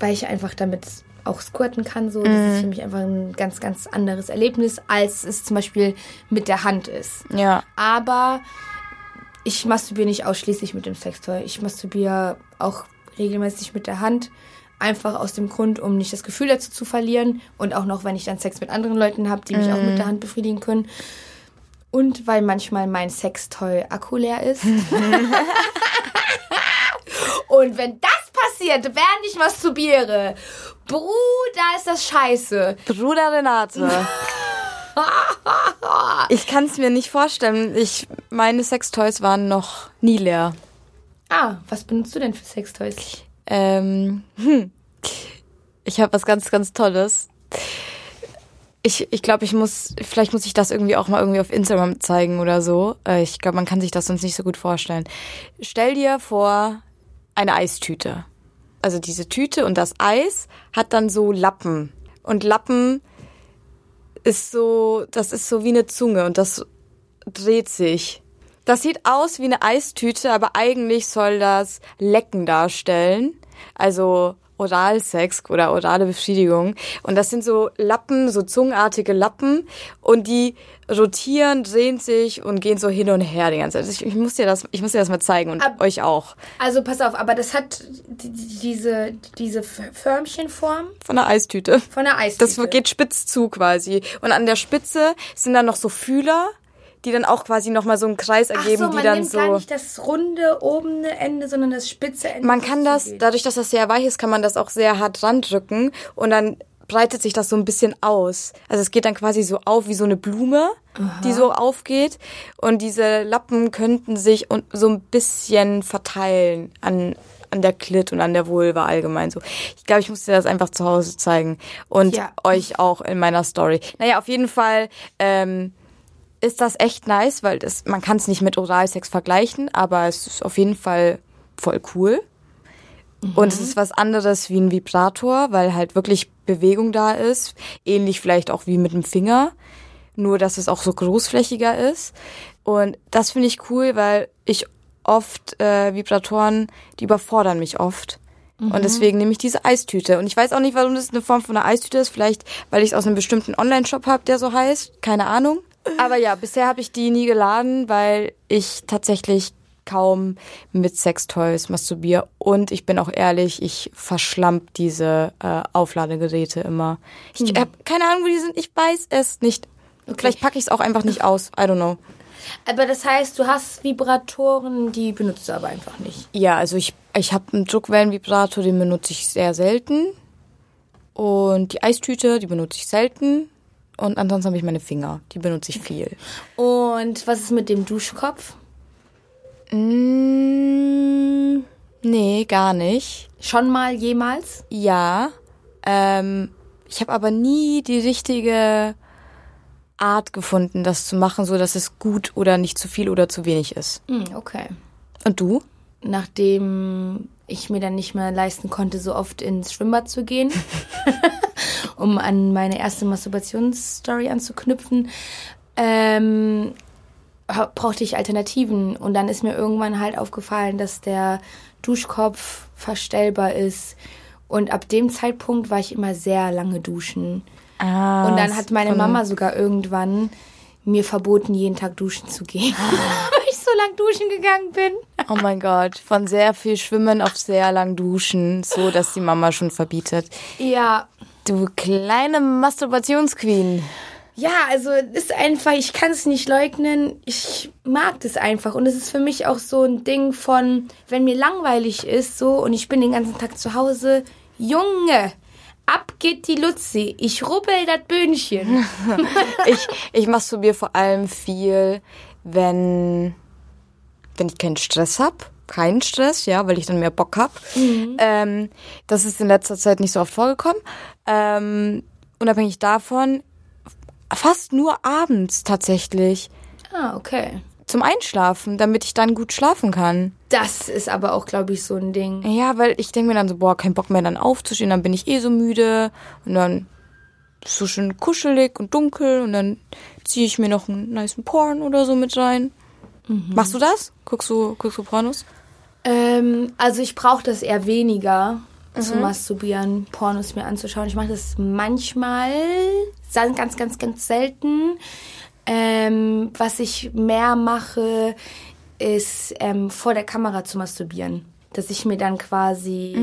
[SPEAKER 1] weil ich einfach damit auch squirten kann. So, das ist für mich einfach ein ganz, ganz anderes Erlebnis, als es zum Beispiel mit der Hand ist.
[SPEAKER 2] Ja.
[SPEAKER 1] Aber ich masturbiere nicht ausschließlich mit dem Sextoy. Ich masturbiere auch regelmäßig mit der Hand. Einfach aus dem Grund, um nicht das Gefühl dazu zu verlieren. Und auch noch, wenn ich dann Sex mit anderen Leuten habe, die mich auch mit der Hand befriedigen können. Und weil manchmal mein Sextoy Akku leer ist. Und wenn das passiert, während ich masturbiere, Bruder, ist das scheiße.
[SPEAKER 2] Bruder Renate. ich kann es mir nicht vorstellen. Ich, meine Sextoys waren noch nie leer.
[SPEAKER 1] Ah, was benutzt du denn für Sextoys?
[SPEAKER 2] Ähm, hm. Ich habe was ganz, ganz Tolles. Ich, ich glaube, ich muss, vielleicht muss ich das irgendwie auch mal irgendwie auf Instagram zeigen oder so. Äh, Ich glaube, man kann sich das sonst nicht so gut vorstellen. Stell dir vor, eine Eistüte. Also diese Tüte und das Eis hat dann so Lappen. Und Lappen ist so, das ist so wie eine Zunge und das dreht sich. Das sieht aus wie eine Eistüte, aber eigentlich soll das Lecken darstellen. Also Oralsex oder orale Befriedigung. Und das sind so Lappen, so zungenartige Lappen. Und die rotieren, drehen sich und gehen so hin und her die ganze Zeit. Ich, ich muss dir das, ich muss dir das mal zeigen und
[SPEAKER 1] Ab-
[SPEAKER 2] euch auch.
[SPEAKER 1] Also pass auf, aber das hat die- die- diese, diese Förmchenform
[SPEAKER 2] Von der Eistüte.
[SPEAKER 1] von der Eistüte.
[SPEAKER 2] Das geht spitz zu quasi. Und an der Spitze sind dann noch so Fühler, die dann auch quasi nochmal so einen Kreis
[SPEAKER 1] Ach
[SPEAKER 2] ergeben,
[SPEAKER 1] so,
[SPEAKER 2] die dann
[SPEAKER 1] nimmt
[SPEAKER 2] so.
[SPEAKER 1] gar nicht das runde obene Ende, sondern das spitze Ende.
[SPEAKER 2] Man kann das, dadurch, dass das sehr weich ist, kann man das auch sehr hart drücken und dann breitet sich das so ein bisschen aus. Also es geht dann quasi so auf wie so eine Blume, die so aufgeht und diese Lappen könnten sich und so ein bisschen verteilen an an der Klit und an der Vulva allgemein so. Ich glaube, ich muss dir das einfach zu Hause zeigen und
[SPEAKER 1] Ja.
[SPEAKER 2] euch auch in meiner Story. Naja, auf jeden Fall ähm, ist das echt nice, weil das, man kann es nicht mit Oralsex vergleichen, aber es ist auf jeden Fall voll cool. Und es ist was anderes wie ein Vibrator, weil halt wirklich Bewegung da ist. Ähnlich vielleicht auch wie mit dem Finger. Nur, dass es auch so großflächiger ist. Und das finde ich cool, weil ich oft äh, Vibratoren, die überfordern mich oft. Und deswegen nehme ich diese Eistüte. Und ich weiß auch nicht, warum das eine Form von einer Eistüte ist. Vielleicht, weil ich es aus einem bestimmten Online-Shop habe, der so heißt. Keine Ahnung. Aber ja, bisher habe ich die nie geladen, weil ich tatsächlich kaum mit Sextoys masturbiere. Und ich bin auch ehrlich, ich verschlamp diese äh, Aufladegeräte immer. Ich habe keine Ahnung, wo die sind. Ich weiß es nicht. Vielleicht packe ich es auch einfach nicht aus. I don't know.
[SPEAKER 1] Aber das heißt, du hast Vibratoren, die benutzt du aber einfach nicht.
[SPEAKER 2] Ja, also ich, ich habe einen Druckwellenvibrator, den benutze ich sehr selten. Und die Eistüte, die benutze ich selten. Und ansonsten habe ich meine Finger, die benutze ich viel.
[SPEAKER 1] Und was ist mit dem Duschkopf?
[SPEAKER 2] Mm, nee, gar nicht.
[SPEAKER 1] Schon mal jemals?
[SPEAKER 2] Ja, ähm, ich habe aber nie die richtige Art gefunden, das zu machen, so dass es gut oder nicht zu viel oder zu wenig ist.
[SPEAKER 1] Hm, okay.
[SPEAKER 2] Und du?
[SPEAKER 1] Nachdem ich mir dann nicht mehr leisten konnte, so oft ins Schwimmbad zu gehen, um an meine erste Masturbationsstory anzuknüpfen, ähm, brauchte ich Alternativen. Und dann ist mir irgendwann halt aufgefallen, dass der Duschkopf verstellbar ist. Und ab dem Zeitpunkt war ich immer sehr lange duschen.
[SPEAKER 2] Ah,
[SPEAKER 1] Und dann hat meine Mama sogar irgendwann mir verboten, jeden Tag duschen zu gehen, weil ich so lang duschen gegangen bin.
[SPEAKER 2] Oh mein Gott, von sehr viel Schwimmen auf sehr lang Duschen, so dass die Mama schon verbietet.
[SPEAKER 1] Ja,
[SPEAKER 2] Du kleine Masturbationsqueen.
[SPEAKER 1] Ja, also ist einfach, ich kann es nicht leugnen, ich mag das einfach. Und es ist für mich auch so ein Ding von, wenn mir langweilig ist so und ich bin den ganzen Tag zu Hause, Junge, ab geht die Luzi, ich rubbel das Böhnchen.
[SPEAKER 2] Ich, ich masturbiere vor allem viel, wenn, wenn ich keinen Stress hab. Keinen Stress, ja, weil ich dann mehr Bock hab. Ähm, das ist in letzter Zeit nicht so oft vorgekommen. Ähm, unabhängig davon, fast nur abends tatsächlich.
[SPEAKER 1] ah, okay.
[SPEAKER 2] Zum Einschlafen, damit ich dann gut schlafen kann.
[SPEAKER 1] Das ist aber auch, glaube ich, so ein Ding.
[SPEAKER 2] Ja, weil ich denke mir dann so, boah, kein Bock mehr dann aufzustehen, dann bin ich eh so müde und dann ist so schön kuschelig und dunkel und dann ziehe ich mir noch einen niceen Porn oder so mit rein. Machst du das? Guckst du, guckst du Pornos?
[SPEAKER 1] Ähm, also ich brauche das eher weniger zu masturbieren, Pornos mir anzuschauen. Ich mache das manchmal, ganz, ganz, ganz, ganz selten. Ähm, was ich mehr mache, ist ähm, vor der Kamera zu masturbieren. Dass ich mir dann quasi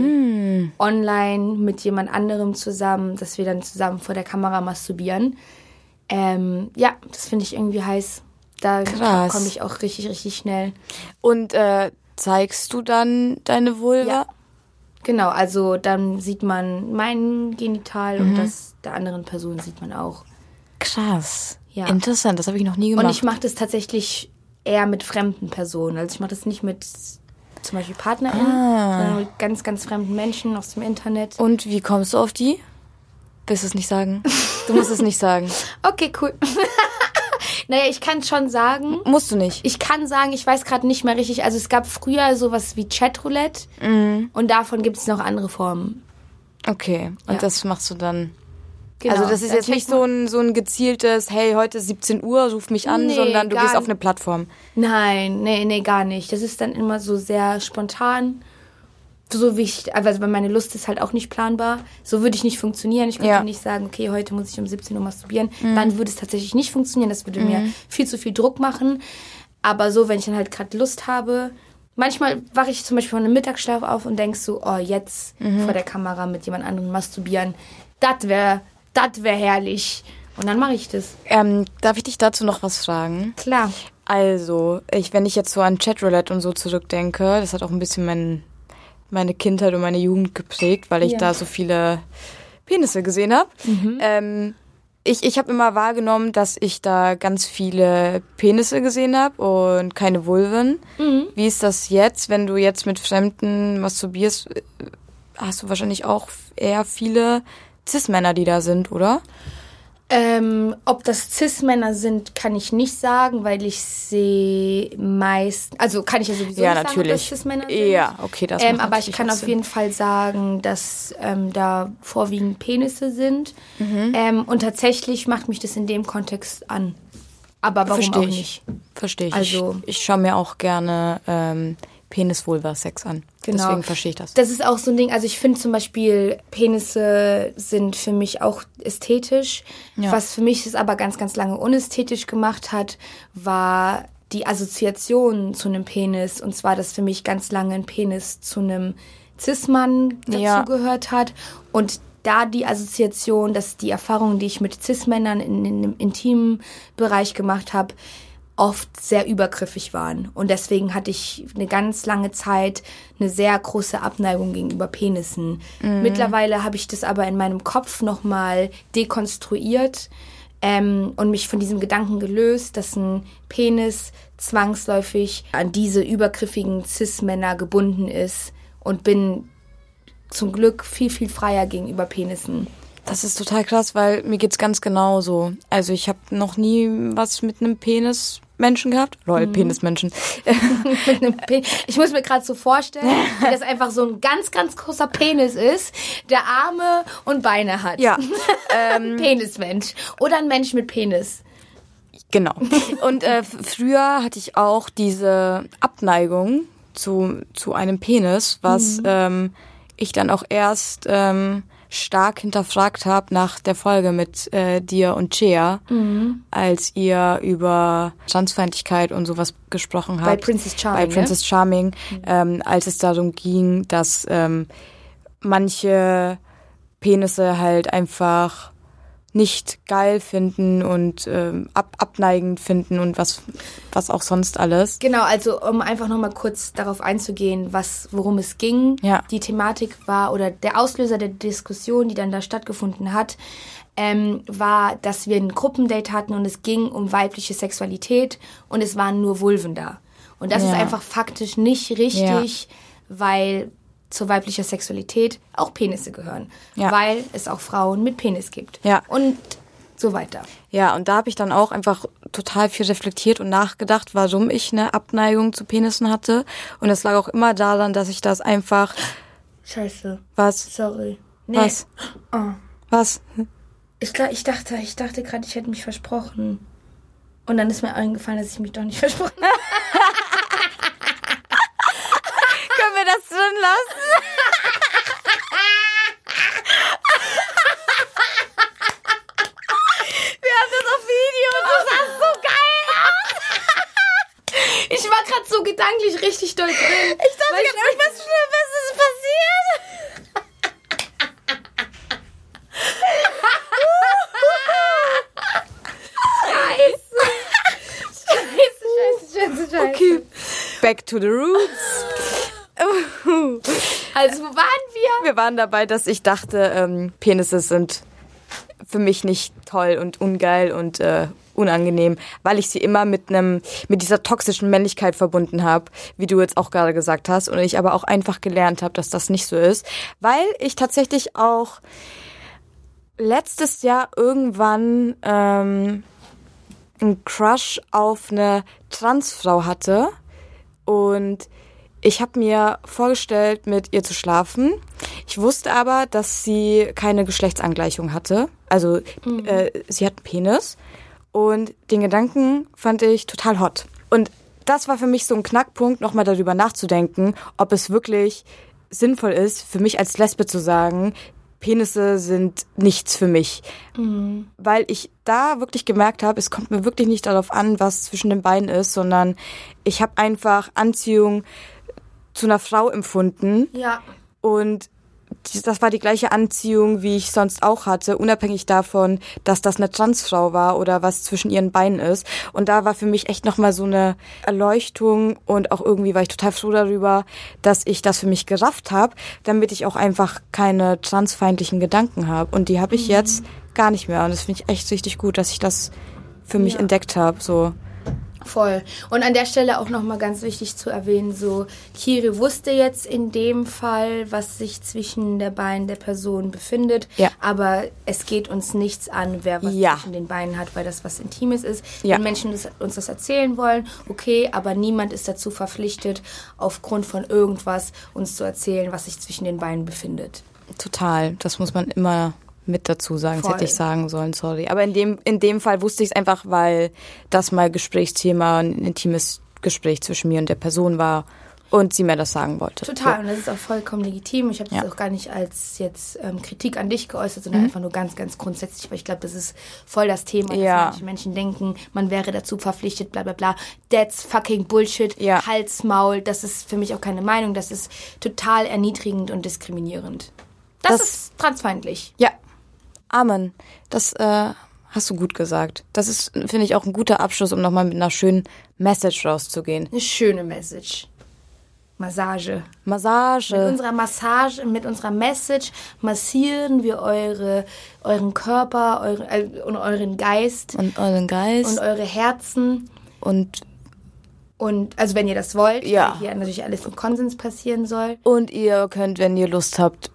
[SPEAKER 1] online mit jemand anderem zusammen, dass wir dann zusammen vor der Kamera masturbieren. Ähm, ja, das finde ich irgendwie heiß. Da
[SPEAKER 2] Krass.
[SPEAKER 1] komme ich auch richtig, richtig schnell.
[SPEAKER 2] Und äh, zeigst du dann deine Vulva?
[SPEAKER 1] Ja. Genau, also dann sieht man mein Genital und das der anderen Person sieht man auch.
[SPEAKER 2] Krass.
[SPEAKER 1] Ja.
[SPEAKER 2] Interessant, das habe ich noch nie gemacht.
[SPEAKER 1] Und ich mache das tatsächlich eher mit fremden Personen. Also ich mache das nicht mit zum Beispiel PartnerInnen,
[SPEAKER 2] Ah.
[SPEAKER 1] sondern mit ganz, ganz fremden Menschen aus dem Internet.
[SPEAKER 2] Und wie kommst du auf die? Willst du es nicht sagen? Du musst es nicht sagen.
[SPEAKER 1] Okay, cool. naja, ich kann schon sagen.
[SPEAKER 2] Musst du nicht.
[SPEAKER 1] Ich kann sagen, ich weiß gerade nicht mehr richtig. Also es gab früher sowas wie Chatroulette
[SPEAKER 2] Mhm.
[SPEAKER 1] und davon gibt es noch andere Formen.
[SPEAKER 2] Okay. Und
[SPEAKER 1] Ja.
[SPEAKER 2] das machst du dann.
[SPEAKER 1] Genau.
[SPEAKER 2] Also das ist jetzt nicht so ein, so ein gezieltes, hey, heute ist 17 Uhr, ruf mich an,
[SPEAKER 1] Nee,
[SPEAKER 2] sondern du gehst auf eine Plattform.
[SPEAKER 1] Nein, nee, nee, gar nicht. Das ist dann immer so sehr spontan. So wie ich, also meine Lust ist halt auch nicht planbar. So würde ich nicht funktionieren. Ich könnte
[SPEAKER 2] Ja.
[SPEAKER 1] nicht sagen, okay, heute muss ich um 17 Uhr masturbieren. Dann würde es tatsächlich nicht funktionieren. Das würde mir viel zu viel Druck machen. Aber so, wenn ich dann halt gerade Lust habe. Manchmal wache ich zum Beispiel von einem Mittagsschlaf auf und denk so, oh, jetzt vor der Kamera mit jemand anderem masturbieren. Das wäre, das wäre herrlich. Und dann mache ich das.
[SPEAKER 2] Ähm, darf ich dich dazu noch was fragen?
[SPEAKER 1] Klar.
[SPEAKER 2] Also, ich, wenn ich jetzt so an Chatroulette und so zurückdenke, das hat auch ein bisschen mein, meine Kindheit und meine Jugend geprägt, weil ich
[SPEAKER 1] Ja.
[SPEAKER 2] da so viele Penisse gesehen habe. Ähm, ich ich habe immer wahrgenommen, dass ich da ganz viele Penisse gesehen habe und keine Vulven. Wie ist das jetzt, wenn du jetzt mit Fremden masturbierst? äh, Hast du wahrscheinlich auch eher viele Cis-Männer, die da sind, oder?
[SPEAKER 1] Ähm, ob das Cis-Männer sind, kann ich nicht sagen, weil ich sehe meist, also kann ich ja sowieso
[SPEAKER 2] Ja,
[SPEAKER 1] nicht sagen, ob
[SPEAKER 2] natürlich.
[SPEAKER 1] das Cis-Männer sind.
[SPEAKER 2] Ja, okay, das
[SPEAKER 1] ähm, aber ich
[SPEAKER 2] natürlich
[SPEAKER 1] kann
[SPEAKER 2] auch
[SPEAKER 1] auf
[SPEAKER 2] Sinn.
[SPEAKER 1] jeden Fall sagen, dass ähm, da vorwiegend Penisse sind.
[SPEAKER 2] Mhm.
[SPEAKER 1] Ähm, und tatsächlich macht mich das in dem Kontext an. Aber warum
[SPEAKER 2] Versteh
[SPEAKER 1] auch
[SPEAKER 2] ich.
[SPEAKER 1] nicht?
[SPEAKER 2] Verstehe ich.
[SPEAKER 1] Also-
[SPEAKER 2] ich, ich schaue mir auch gerne ähm, Penis-Vulva-Sex an.
[SPEAKER 1] Genau.
[SPEAKER 2] Deswegen verstehe ich das.
[SPEAKER 1] Das ist auch so ein Ding, also ich finde zum Beispiel, Penisse sind für mich auch ästhetisch.
[SPEAKER 2] Ja.
[SPEAKER 1] Was für mich es aber ganz, ganz lange unästhetisch gemacht hat, war die Assoziation zu einem Penis. Und zwar, dass für mich ganz lange ein Penis zu einem Cis-Mann
[SPEAKER 2] Ja.
[SPEAKER 1] dazugehört hat. Und da die Assoziation, dass die Erfahrungen, die ich mit Cis-Männern in, in dem intimen Bereich gemacht habe, oft sehr übergriffig waren. Und deswegen hatte ich eine ganz lange Zeit eine sehr große Abneigung gegenüber Penissen. Mittlerweile habe ich das aber in meinem Kopf nochmal dekonstruiert ähm, und mich von diesem Gedanken gelöst, dass ein Penis zwangsläufig an diese übergriffigen Cis-Männer gebunden ist und bin zum Glück viel, viel freier gegenüber Penissen.
[SPEAKER 2] Das ist total krass, weil mir geht's ganz genauso. Also ich habe noch nie was mit einem Penismenschen gehabt.
[SPEAKER 1] Mhm.
[SPEAKER 2] Lol, Penismenschen.
[SPEAKER 1] mit einem Pe Ich muss mir gerade so vorstellen, wie das einfach so ein ganz, ganz großer Penis ist, der Arme und Beine hat.
[SPEAKER 2] Ja.
[SPEAKER 1] Penismensch. Oder ein Mensch mit Penis.
[SPEAKER 2] Genau. Und äh, früher hatte ich auch diese Abneigung zu, zu einem Penis, was ähm, ich dann auch erst ähm, stark hinterfragt habe nach der Folge mit äh, dir und Chea, als ihr über Transfeindlichkeit und sowas gesprochen habt.
[SPEAKER 1] Bei Princess Charming,
[SPEAKER 2] Bei
[SPEAKER 1] ne?
[SPEAKER 2] Princess Charming, ähm, als es darum ging, dass ähm, manche Penisse halt einfach nicht geil finden und ähm, ab, abneigend finden und was, was auch sonst alles.
[SPEAKER 1] Genau, also um einfach nochmal kurz darauf einzugehen, was, worum es ging.
[SPEAKER 2] Ja.
[SPEAKER 1] Die Thematik war oder der Auslöser der Diskussion, die dann da stattgefunden hat, ähm, war, dass wir ein Gruppendate hatten und es ging um weibliche Sexualität und es waren nur Vulven da. Und das
[SPEAKER 2] Ja.
[SPEAKER 1] ist einfach faktisch nicht richtig, weil zur weiblicher Sexualität auch Penisse gehören.
[SPEAKER 2] Ja.
[SPEAKER 1] Weil es auch Frauen mit Penis gibt.
[SPEAKER 2] Ja.
[SPEAKER 1] Und so weiter.
[SPEAKER 2] Ja, und da habe ich dann auch einfach total viel reflektiert und nachgedacht, warum ich eine Abneigung zu Penissen hatte. Und das lag auch immer daran, dass ich das einfach.
[SPEAKER 1] Scheiße.
[SPEAKER 2] Was?
[SPEAKER 1] Sorry. Nee.
[SPEAKER 2] Was?
[SPEAKER 1] Oh.
[SPEAKER 2] Was?
[SPEAKER 1] Ich, gla- ich dachte, ich dachte gerade, ich hätte mich versprochen. Und dann ist mir eingefallen, dass ich mich doch nicht versprochen habe.
[SPEAKER 2] Wir das drin lassen? wir haben das auf Video und das sah so geil aus.
[SPEAKER 1] Ich war gerade so gedanklich richtig doll drin.
[SPEAKER 2] Ich dachte, ich hab was Schlimmes ist passiert.
[SPEAKER 1] Scheiße, scheiße, scheiße.
[SPEAKER 2] Okay. Back to the roots.
[SPEAKER 1] Also, wo waren wir?
[SPEAKER 2] Wir waren dabei, dass ich dachte, ähm, Penisse sind für mich nicht toll und ungeil und äh, unangenehm, weil ich sie immer mit einem mit dieser toxischen Männlichkeit verbunden habe, wie du jetzt auch gerade gesagt hast, und ich aber auch einfach gelernt habe, dass das nicht so ist, weil ich tatsächlich auch letztes Jahr irgendwann ähm, einen Crush auf eine Transfrau hatte und ich habe mir vorgestellt, mit ihr zu schlafen. Ich wusste aber, dass sie keine Geschlechtsangleichung hatte. Also äh, sie hat einen Penis. Und den Gedanken fand ich total hot. Und das war für mich so ein Knackpunkt, nochmal darüber nachzudenken, ob es wirklich sinnvoll ist, für mich als Lesbe zu sagen, Penisse sind nichts für mich. Weil ich da wirklich gemerkt habe, es kommt mir wirklich nicht darauf an, was zwischen den Beinen ist, sondern ich habe einfach Anziehung zu einer Frau empfunden
[SPEAKER 1] Ja.
[SPEAKER 2] und das war die gleiche Anziehung, wie ich sonst auch hatte, unabhängig davon, dass das eine Transfrau war oder was zwischen ihren Beinen ist. Und da war für mich echt nochmal so eine Erleuchtung und auch irgendwie war ich total froh darüber, dass ich das für mich gerafft habe, damit ich auch einfach keine transfeindlichen Gedanken habe. Und die habe ich jetzt gar nicht mehr. Und das finde ich echt richtig gut, dass ich das für mich
[SPEAKER 1] Ja.
[SPEAKER 2] entdeckt habe. So.
[SPEAKER 1] Voll. Und an der Stelle auch nochmal ganz wichtig zu erwähnen, so, Kiri wusste jetzt in dem Fall, was sich zwischen der Beinen der Person befindet.
[SPEAKER 2] Ja.
[SPEAKER 1] Aber es geht uns nichts an, wer was
[SPEAKER 2] Ja.
[SPEAKER 1] zwischen den Beinen hat, weil das was Intimes ist.
[SPEAKER 2] Ja.
[SPEAKER 1] Wenn Menschen das, uns das erzählen wollen, okay, aber niemand ist dazu verpflichtet, aufgrund von irgendwas uns zu erzählen, was sich zwischen den Beinen befindet.
[SPEAKER 2] Total. Das muss man immer mit dazu sagen. Das
[SPEAKER 1] Voll.
[SPEAKER 2] hätte ich sagen sollen, sorry. Aber in dem, in dem Fall wusste ich es einfach, weil das mal Gesprächsthema, ein intimes Gespräch zwischen mir und der Person war und sie mir das sagen wollte.
[SPEAKER 1] Total, und das ist auch vollkommen legitim. Ich habe das
[SPEAKER 2] Ja.
[SPEAKER 1] auch gar nicht als jetzt ähm, Kritik an dich geäußert, sondern einfach nur ganz, ganz grundsätzlich, weil ich glaube, das ist voll das Thema, dass
[SPEAKER 2] Ja.
[SPEAKER 1] manche Menschen denken, man wäre dazu verpflichtet, bla bla bla. That's fucking Bullshit,
[SPEAKER 2] Ja.
[SPEAKER 1] Hals, Maul, das ist für mich auch keine Meinung, das ist total erniedrigend und diskriminierend. Das,
[SPEAKER 2] Das-
[SPEAKER 1] ist transfeindlich.
[SPEAKER 2] Ja. Amen. Das äh, hast du gut gesagt. Das ist, finde ich, auch ein guter Abschluss, um nochmal mit einer schönen Message rauszugehen.
[SPEAKER 1] Eine schöne Message. Massage. Mit
[SPEAKER 2] Massage.
[SPEAKER 1] unserer Massage, mit unserer Message massieren wir eure, euren Körper eure, äh, und euren Geist
[SPEAKER 2] Und euren Geist.
[SPEAKER 1] und eure Herzen.
[SPEAKER 2] Und,
[SPEAKER 1] Und also wenn ihr das wollt,
[SPEAKER 2] Ja.
[SPEAKER 1] hier natürlich alles im Konsens passieren soll.
[SPEAKER 2] und ihr könnt, wenn ihr Lust habt,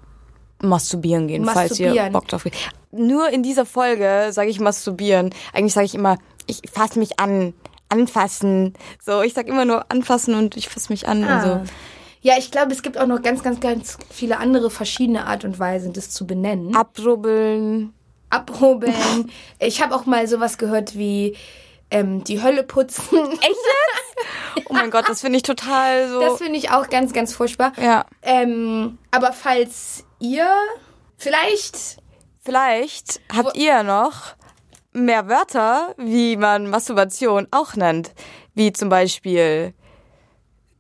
[SPEAKER 2] masturbieren gehen, falls ihr
[SPEAKER 1] Masturbieren.
[SPEAKER 2] Bock drauf habt. Nur in dieser Folge sage ich masturbieren. Eigentlich sage ich immer, ich fasse mich an, anfassen. So, ich sag immer nur anfassen und ich fasse mich an und
[SPEAKER 1] Ah.
[SPEAKER 2] so.
[SPEAKER 1] Ja, ich glaube, es gibt auch noch ganz, ganz, ganz viele andere verschiedene Art und Weisen, das zu benennen.
[SPEAKER 2] Abrubbeln.
[SPEAKER 1] Abhobeln. ich habe auch mal sowas gehört wie ähm, die Hölle putzen.
[SPEAKER 2] Echt jetzt? Oh mein Gott, das finde ich total so.
[SPEAKER 1] Das finde ich auch ganz, ganz furchtbar.
[SPEAKER 2] ja.
[SPEAKER 1] Ähm, aber falls ihr vielleicht
[SPEAKER 2] Vielleicht habt ihr noch mehr Wörter, wie man Masturbation auch nennt. Wie zum Beispiel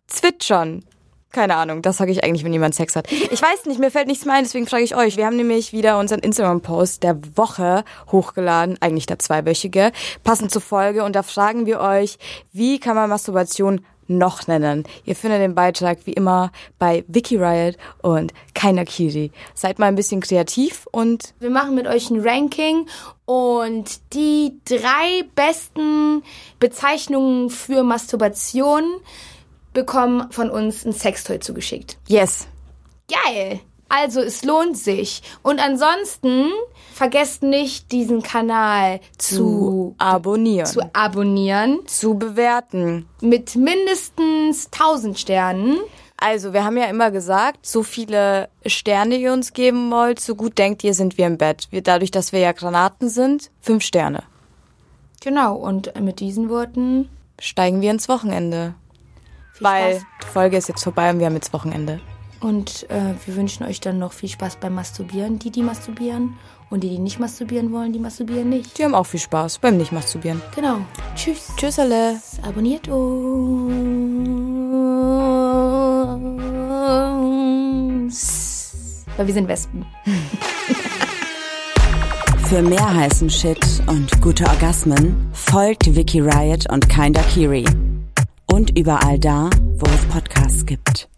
[SPEAKER 2] zwitschern. Keine Ahnung, das sage ich eigentlich, wenn jemand Sex hat. Ich weiß nicht, mir fällt nichts mehr ein, deswegen frage ich euch. Wir haben nämlich wieder unseren Instagram-Post der Woche hochgeladen, eigentlich der zweiwöchige, passend zur Folge. Und da fragen wir euch, wie kann man Masturbation noch nennen? Ihr findet den Beitrag wie immer bei Wiki Riot und Keiner Kiri. Seid mal ein bisschen kreativ und
[SPEAKER 1] Wir machen mit euch ein Ranking und die drei besten Bezeichnungen für Masturbation bekommen von uns ein Sextoy zugeschickt.
[SPEAKER 2] yes,
[SPEAKER 1] Geil! Also es lohnt sich. Und ansonsten vergesst nicht, diesen Kanal zu,
[SPEAKER 2] abonnieren,
[SPEAKER 1] zu abonnieren
[SPEAKER 2] zu bewerten.
[SPEAKER 1] mit mindestens 1000 Sternen.
[SPEAKER 2] Also, wir haben ja immer gesagt, so viele Sterne ihr uns geben wollt, so gut denkt ihr, sind wir im Bett. Wir, dadurch, dass wir ja Granaten sind, fünf Sterne.
[SPEAKER 1] Genau, und mit diesen Worten
[SPEAKER 2] Steigen wir ins Wochenende. Weil
[SPEAKER 1] Spaß.
[SPEAKER 2] die Folge ist jetzt vorbei und wir haben jetzt Wochenende.
[SPEAKER 1] Und äh, wir wünschen euch dann noch viel Spaß beim Masturbieren, die, die masturbieren. Und die, die nicht masturbieren wollen, die masturbieren nicht.
[SPEAKER 2] Die haben auch viel Spaß beim Nicht-Masturbieren.
[SPEAKER 1] Genau. Tschüss.
[SPEAKER 2] Tschüss alle.
[SPEAKER 1] Abonniert uns. Weil wir sind Wespen.
[SPEAKER 3] Für mehr heißen Shit und gute Orgasmen folgt Vicky Riot und Kinda Kiri. Und überall da, wo es Podcasts gibt.